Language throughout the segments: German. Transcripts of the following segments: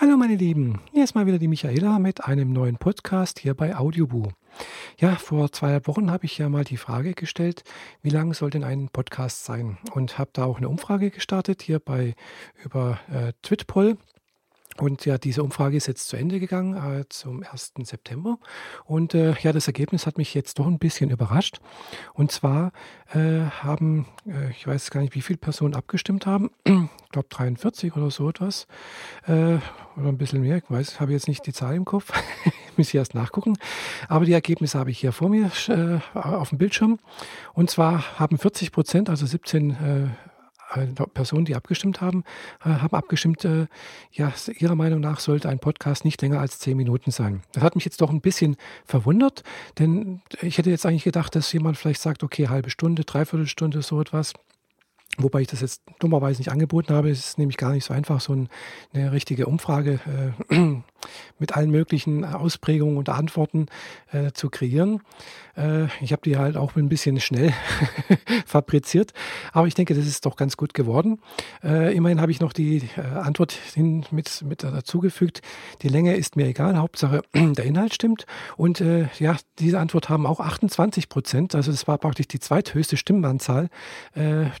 Hallo meine Lieben, hier ist mal wieder die Michaela mit einem neuen Podcast hier bei Audioboo. Ja, vor zwei Wochen habe ich ja mal die Frage gestellt, wie lang soll denn ein Podcast sein? Und habe da auch eine Umfrage gestartet hier bei über äh, Twitpoll. Und ja, diese Umfrage ist jetzt zu Ende gegangen äh, zum 1. September. Und äh, ja, das Ergebnis hat mich jetzt doch ein bisschen überrascht. Und zwar äh, haben, äh, ich weiß gar nicht, wie viele Personen abgestimmt haben. Ich glaube 43 oder so etwas. Äh, oder ein bisschen mehr. Ich weiß, habe jetzt nicht die Zahl im Kopf. muss ich erst nachgucken. Aber die Ergebnisse habe ich hier vor mir äh, auf dem Bildschirm. Und zwar haben 40 Prozent, also 17 äh, Personen, die abgestimmt haben, äh, haben abgestimmt, äh, ja, ihrer Meinung nach sollte ein Podcast nicht länger als zehn Minuten sein. Das hat mich jetzt doch ein bisschen verwundert, denn ich hätte jetzt eigentlich gedacht, dass jemand vielleicht sagt, okay, halbe Stunde, dreiviertel Stunde, so etwas. Wobei ich das jetzt dummerweise nicht angeboten habe. Es ist nämlich gar nicht so einfach, so eine richtige Umfrage äh, mit allen möglichen Ausprägungen und Antworten äh, zu kreieren. Äh, ich habe die halt auch ein bisschen schnell fabriziert, aber ich denke, das ist doch ganz gut geworden. Äh, immerhin habe ich noch die äh, Antwort hin mit, mit dazugefügt. Die Länge ist mir egal, Hauptsache der Inhalt stimmt. Und äh, ja, diese Antwort haben auch 28 Prozent, also das war praktisch die zweithöchste Stimmenanzahl,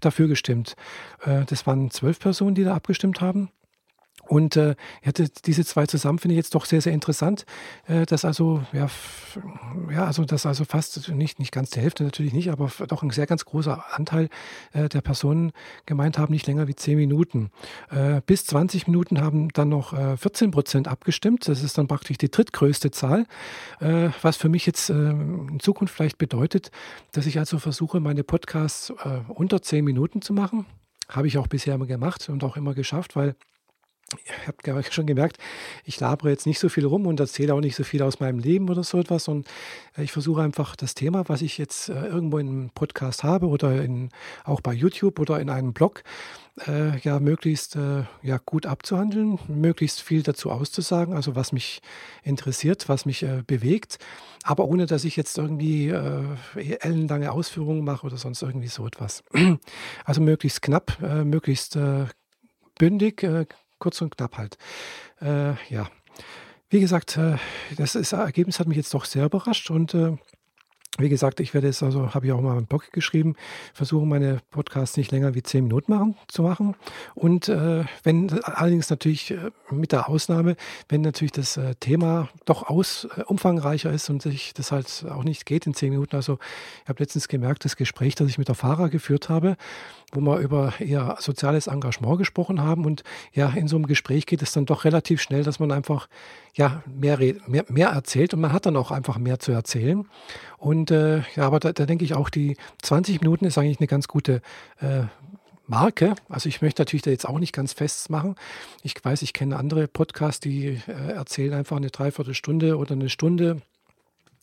dafür gestimmt. das waren zwölf Personen, die da abgestimmt haben. Und äh, diese zwei zusammen finde ich jetzt doch sehr, sehr interessant, äh, dass also, ja, ja, also, dass also fast nicht, nicht ganz die Hälfte natürlich nicht, aber doch ein sehr ganz großer Anteil äh, der Personen gemeint haben, nicht länger wie zehn Minuten. Äh, bis 20 Minuten haben dann noch äh, 14 Prozent abgestimmt. Das ist dann praktisch die drittgrößte Zahl, äh, was für mich jetzt äh, in Zukunft vielleicht bedeutet, dass ich also versuche, meine Podcasts äh, unter zehn Minuten zu machen. Habe ich auch bisher immer gemacht und auch immer geschafft, weil ich habe schon gemerkt, ich labere jetzt nicht so viel rum und erzähle auch nicht so viel aus meinem Leben oder so etwas, und äh, ich versuche einfach das Thema, was ich jetzt äh, irgendwo in einem Podcast habe oder in, auch bei YouTube oder in einem Blog, äh, ja, möglichst äh, ja, gut abzuhandeln, möglichst viel dazu auszusagen, also was mich interessiert, was mich äh, bewegt, aber ohne, dass ich jetzt irgendwie äh, ellenlange Ausführungen mache oder sonst irgendwie so etwas. Also möglichst knapp, möglichst bündig, kurz und knapp halt. Äh, ja, wie gesagt, äh, das, ist, Ergebnis hat mich jetzt doch sehr überrascht und äh, wie gesagt, ich werde es, also habe ich auch mal im Blog geschrieben, versuche meine Podcasts nicht länger wie zehn Minuten machen, zu machen. Und äh, wenn allerdings natürlich äh, mit der Ausnahme, wenn natürlich das äh, Thema doch aus, äh, umfangreicher ist und sich das halt auch nicht geht in zehn Minuten. Also ich habe letztens gemerkt, das Gespräch, das ich mit der Fahrer geführt habe, wo wir über ihr soziales Engagement gesprochen haben. Und ja, in so einem Gespräch geht es dann doch relativ schnell, dass man einfach ja, mehr, mehr, mehr erzählt und man hat dann auch einfach mehr zu erzählen. Und äh, ja, aber da, da denke ich auch, die 20 Minuten ist eigentlich eine ganz gute äh, Marke. Also ich möchte natürlich da jetzt auch nicht ganz festmachen. Ich weiß, ich kenne andere Podcasts, die äh, erzählen einfach eine Dreiviertelstunde oder eine Stunde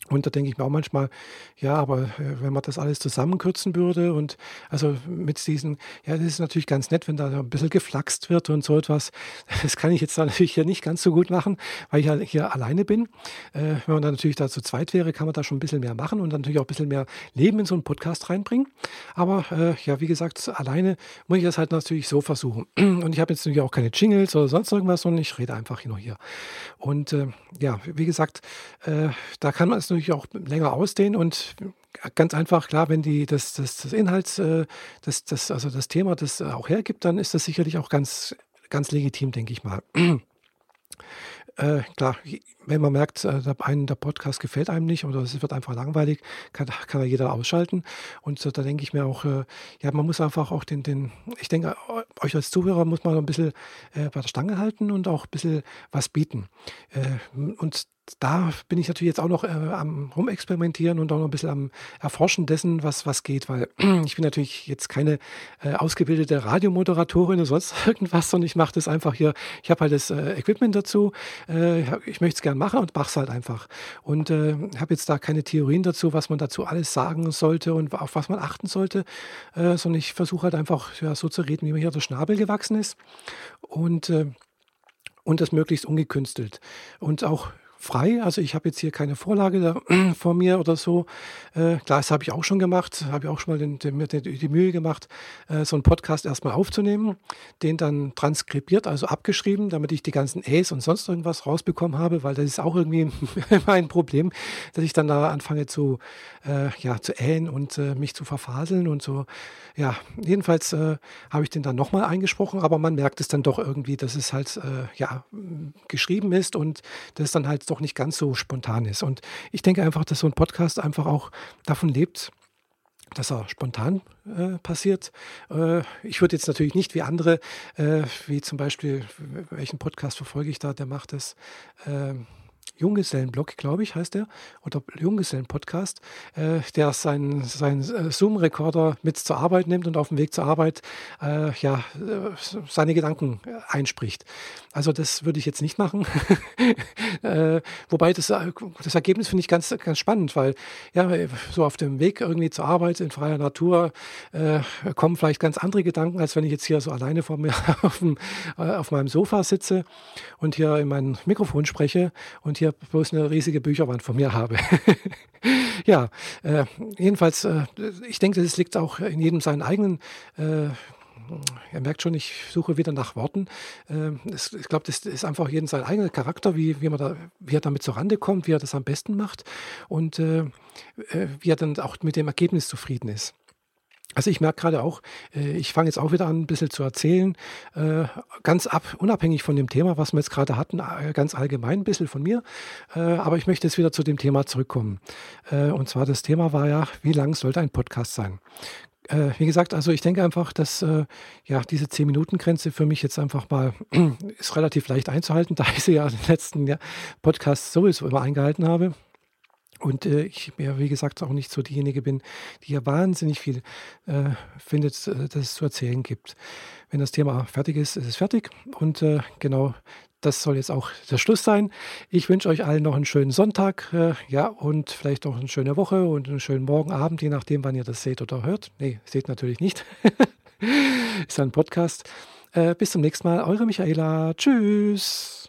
und da denke ich mir auch manchmal, ja, aber äh, wenn man das alles zusammenkürzen würde und also mit diesen, ja, das ist natürlich ganz nett, wenn da ein bisschen geflaxt wird und so etwas. Das kann ich jetzt natürlich hier nicht ganz so gut machen, weil ich ja hier alleine bin. Äh, wenn man dann natürlich da zu zweit wäre, kann man da schon ein bisschen mehr machen und natürlich auch ein bisschen mehr Leben in so einen Podcast reinbringen. Aber äh, ja, wie gesagt, alleine muss ich das halt natürlich so versuchen. Und ich habe jetzt natürlich auch keine Jingles oder sonst irgendwas, sondern ich rede einfach nur hier. Und äh, ja, wie gesagt, da kann man es natürlich auch länger ausdehnen und ganz einfach, klar, wenn die das, das, das Inhalts, äh, das, das, also das Thema das auch hergibt, dann ist das sicherlich auch ganz, ganz legitim, denke ich mal. Äh, klar, wenn man merkt, äh, einem der Podcast gefällt einem nicht oder es wird einfach langweilig, kann, kann ja jeder ausschalten. Und äh, da denke ich mir auch, äh, ja, man muss einfach auch den, den, ich denke, euch als Zuhörer muss man ein bisschen äh, bei der Stange halten und auch ein bisschen was bieten. Äh, und da bin ich natürlich jetzt auch noch äh, am Rumexperimentieren und auch noch ein bisschen am Erforschen dessen, was, was geht, weil ich bin natürlich jetzt keine äh, ausgebildete Radiomoderatorin oder sonst irgendwas, sondern ich mache das einfach hier. Ich habe halt das äh, Equipment dazu. Äh, ich möchte es gerne machen und mache es halt einfach. Und äh, habe jetzt da keine Theorien dazu, was man dazu alles sagen sollte und auf was man achten sollte, äh, sondern ich versuche halt einfach ja, so zu reden, wie mir hier der Schnabel gewachsen ist. Und und das möglichst ungekünstelt. Und auch frei. Also ich habe jetzt hier keine Vorlage da, vor mir oder so. Äh, klar, das habe ich auch schon gemacht. Habe ich auch schon mal den, den, den, die Mühe gemacht, äh, so einen Podcast erstmal aufzunehmen, den dann transkribiert, also abgeschrieben, damit ich die ganzen Äs und sonst irgendwas rausbekommen habe, weil das ist auch irgendwie mein Problem, dass ich dann da anfange zu, äh, ja, zu ähen und äh, mich zu verfaseln und so. Ja, jedenfalls äh, habe ich den dann nochmal eingesprochen, aber man merkt es dann doch irgendwie, dass es halt äh, ja, geschrieben ist und das dann halt doch nicht ganz so spontan ist. Und ich denke einfach, dass so ein Podcast einfach auch davon lebt, dass er spontan äh, passiert. Äh, ich würde jetzt natürlich nicht wie andere, äh, wie zum Beispiel, welchen Podcast verfolge ich da, der macht es. Junggesellenblog, glaube ich, heißt der, oder Junggesellen-Podcast, äh, der seinen, seinen äh, Zoom-Rekorder mit zur Arbeit nimmt und auf dem Weg zur Arbeit äh, ja, äh, seine Gedanken einspricht. Also das würde ich jetzt nicht machen. äh, wobei das, äh, das Ergebnis finde ich ganz, ganz spannend, weil ja, so auf dem Weg irgendwie zur Arbeit in freier Natur äh, kommen vielleicht ganz andere Gedanken, als wenn ich jetzt hier so alleine vor mir auf, dem, äh, auf meinem Sofa sitze und hier in mein Mikrofon spreche und hier bloß eine riesige Bücherwand von mir habe. ja, äh, jedenfalls, äh, ich denke, das liegt auch in jedem seinen eigenen äh, ihr merkt schon, ich suche wieder nach Worten. Ähm, ich glaube, das ist einfach jeden sein eigener Charakter, wie, wie, man da, wie er damit zurande kommt, wie er das am besten macht und äh, äh, wie er dann auch mit dem Ergebnis zufrieden ist. Also ich merke gerade auch, äh, ich fange jetzt auch wieder an, ein bisschen zu erzählen, ganz ab, unabhängig von dem Thema, was wir jetzt gerade hatten, ganz allgemein ein bisschen von mir. Aber ich möchte jetzt wieder zu dem Thema zurückkommen. Und zwar das Thema war ja, wie lang sollte ein Podcast sein? äh, wie gesagt, also ich denke einfach, dass äh, ja diese 10-Minuten-Grenze für mich jetzt einfach mal ist relativ leicht einzuhalten, da ich sie ja in den letzten ja, Podcasts sowieso immer eingehalten habe. Und äh, ich ja, wie gesagt, auch nicht so diejenige bin, die ja wahnsinnig viel äh, findet, äh, dass es zu erzählen gibt. Wenn das Thema fertig ist, ist es fertig. Und äh, genau das soll jetzt auch der Schluss sein. Ich wünsche euch allen noch einen schönen Sonntag, äh, ja, und vielleicht noch eine schöne Woche und einen schönen Morgenabend, je nachdem, wann ihr das seht oder hört. Nee, seht natürlich nicht. Ist ein Podcast. Äh, bis zum nächsten Mal. Eure Michaela. Tschüss.